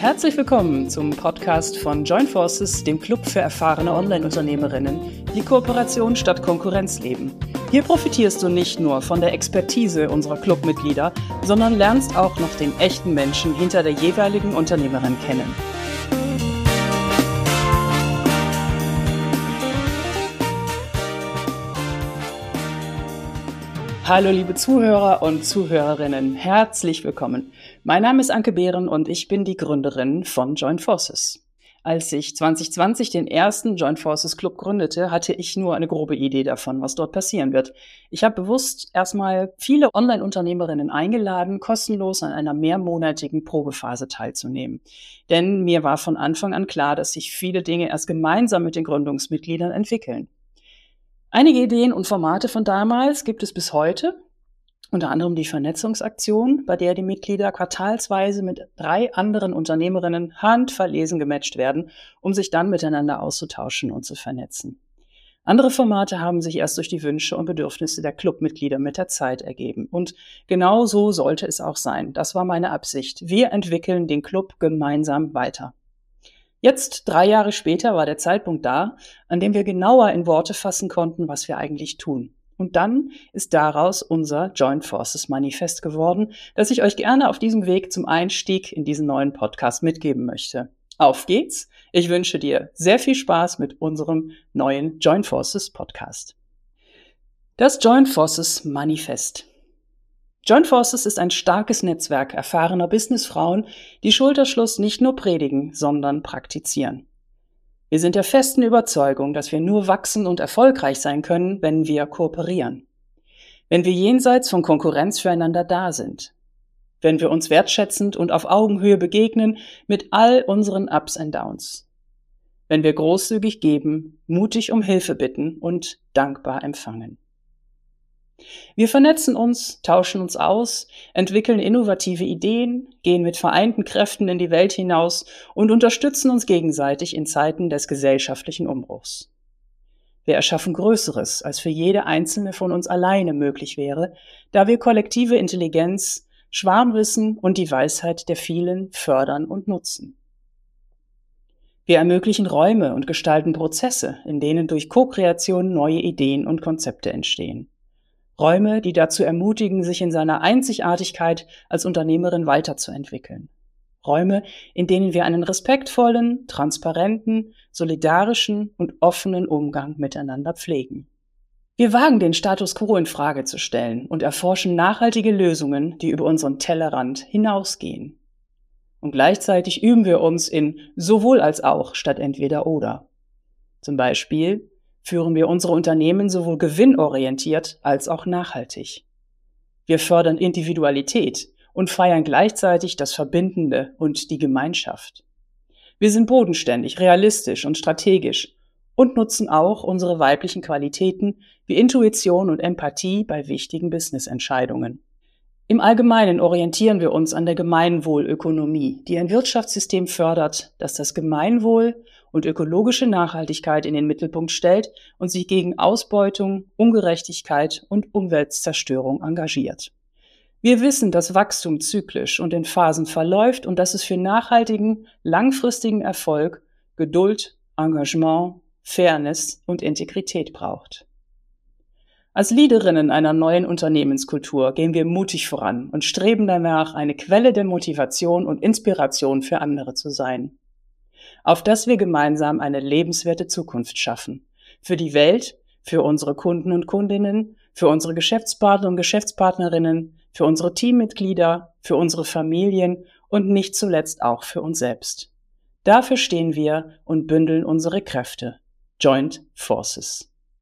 Herzlich willkommen zum Podcast von Join Forces, dem Club für erfahrene Online-Unternehmerinnen, die Kooperation statt Konkurrenz leben. Hier profitierst du nicht nur von der Expertise unserer Clubmitglieder, sondern lernst auch noch den echten Menschen hinter der jeweiligen Unternehmerin kennen. Hallo liebe Zuhörer und Zuhörerinnen, herzlich willkommen. Mein Name ist Anke Behren und ich bin die Gründerin von Joint Forces. Als ich 2020 den ersten Joint Forces Club gründete, hatte ich nur eine grobe Idee davon, was dort passieren wird. Ich habe bewusst erstmal viele Online-Unternehmerinnen eingeladen, kostenlos an einer mehrmonatigen Probephase teilzunehmen. Denn mir war von Anfang an klar, dass sich viele Dinge erst gemeinsam mit den Gründungsmitgliedern entwickeln. Einige Ideen und Formate von damals gibt es bis heute, unter anderem die Vernetzungsaktion, bei der die Mitglieder quartalsweise mit drei anderen Unternehmerinnen handverlesen gematcht werden, um sich dann miteinander auszutauschen und zu vernetzen. Andere Formate haben sich erst durch die Wünsche und Bedürfnisse der Clubmitglieder mit der Zeit ergeben. Und genau so sollte es auch sein. Das war meine Absicht. Wir entwickeln den Club gemeinsam weiter. Jetzt, drei Jahre später, war der Zeitpunkt da, an dem wir genauer in Worte fassen konnten, was wir eigentlich tun. Und dann ist daraus unser Joint Forces Manifest geworden, das ich euch gerne auf diesem Weg zum Einstieg in diesen neuen Podcast mitgeben möchte. Auf geht's! Ich wünsche dir sehr viel Spaß mit unserem neuen Joint Forces Podcast. Das Joint Forces Manifest. Joint Forces ist ein starkes Netzwerk erfahrener Businessfrauen, die Schulterschluss nicht nur predigen, sondern praktizieren. Wir sind der festen Überzeugung, dass wir nur wachsen und erfolgreich sein können, wenn wir kooperieren. Wenn wir jenseits von Konkurrenz füreinander da sind. Wenn wir uns wertschätzend und auf Augenhöhe begegnen mit all unseren Ups and Downs. Wenn wir großzügig geben, mutig um Hilfe bitten und dankbar empfangen. Wir vernetzen uns, tauschen uns aus, entwickeln innovative Ideen, gehen mit vereinten Kräften in die Welt hinaus und unterstützen uns gegenseitig in Zeiten des gesellschaftlichen Umbruchs. Wir erschaffen Größeres, als für jede einzelne von uns alleine möglich wäre, da wir kollektive Intelligenz, Schwarmwissen und die Weisheit der vielen fördern und nutzen. Wir ermöglichen Räume und gestalten Prozesse, in denen durch Co-Kreation neue Ideen und Konzepte entstehen. Räume, die dazu ermutigen, sich in seiner Einzigartigkeit als Unternehmerin weiterzuentwickeln. Räume, in denen wir einen respektvollen, transparenten, solidarischen und offenen Umgang miteinander pflegen. Wir wagen den Status quo in Frage zu stellen und erforschen nachhaltige Lösungen, die über unseren Tellerrand hinausgehen. Und gleichzeitig üben wir uns in sowohl als auch statt entweder oder. Zum Beispiel führen wir unsere Unternehmen sowohl gewinnorientiert als auch nachhaltig. Wir fördern Individualität und feiern gleichzeitig das Verbindende und die Gemeinschaft. Wir sind bodenständig, realistisch und strategisch und nutzen auch unsere weiblichen Qualitäten wie Intuition und Empathie bei wichtigen Businessentscheidungen. Im Allgemeinen orientieren wir uns an der Gemeinwohlökonomie, die ein Wirtschaftssystem fördert, das das Gemeinwohl und ökologische Nachhaltigkeit in den Mittelpunkt stellt und sich gegen Ausbeutung, Ungerechtigkeit und Umweltzerstörung engagiert. Wir wissen, dass Wachstum zyklisch und in Phasen verläuft und dass es für nachhaltigen, langfristigen Erfolg Geduld, Engagement, Fairness und Integrität braucht. Als Leaderinnen einer neuen Unternehmenskultur gehen wir mutig voran und streben danach, eine Quelle der Motivation und Inspiration für andere zu sein. Auf dass wir gemeinsam eine lebenswerte Zukunft schaffen. Für die Welt, für unsere Kunden und Kundinnen, für unsere Geschäftspartner und Geschäftspartnerinnen, für unsere Teammitglieder, für unsere Familien und nicht zuletzt auch für uns selbst. Dafür stehen wir und bündeln unsere Kräfte. Joint Forces.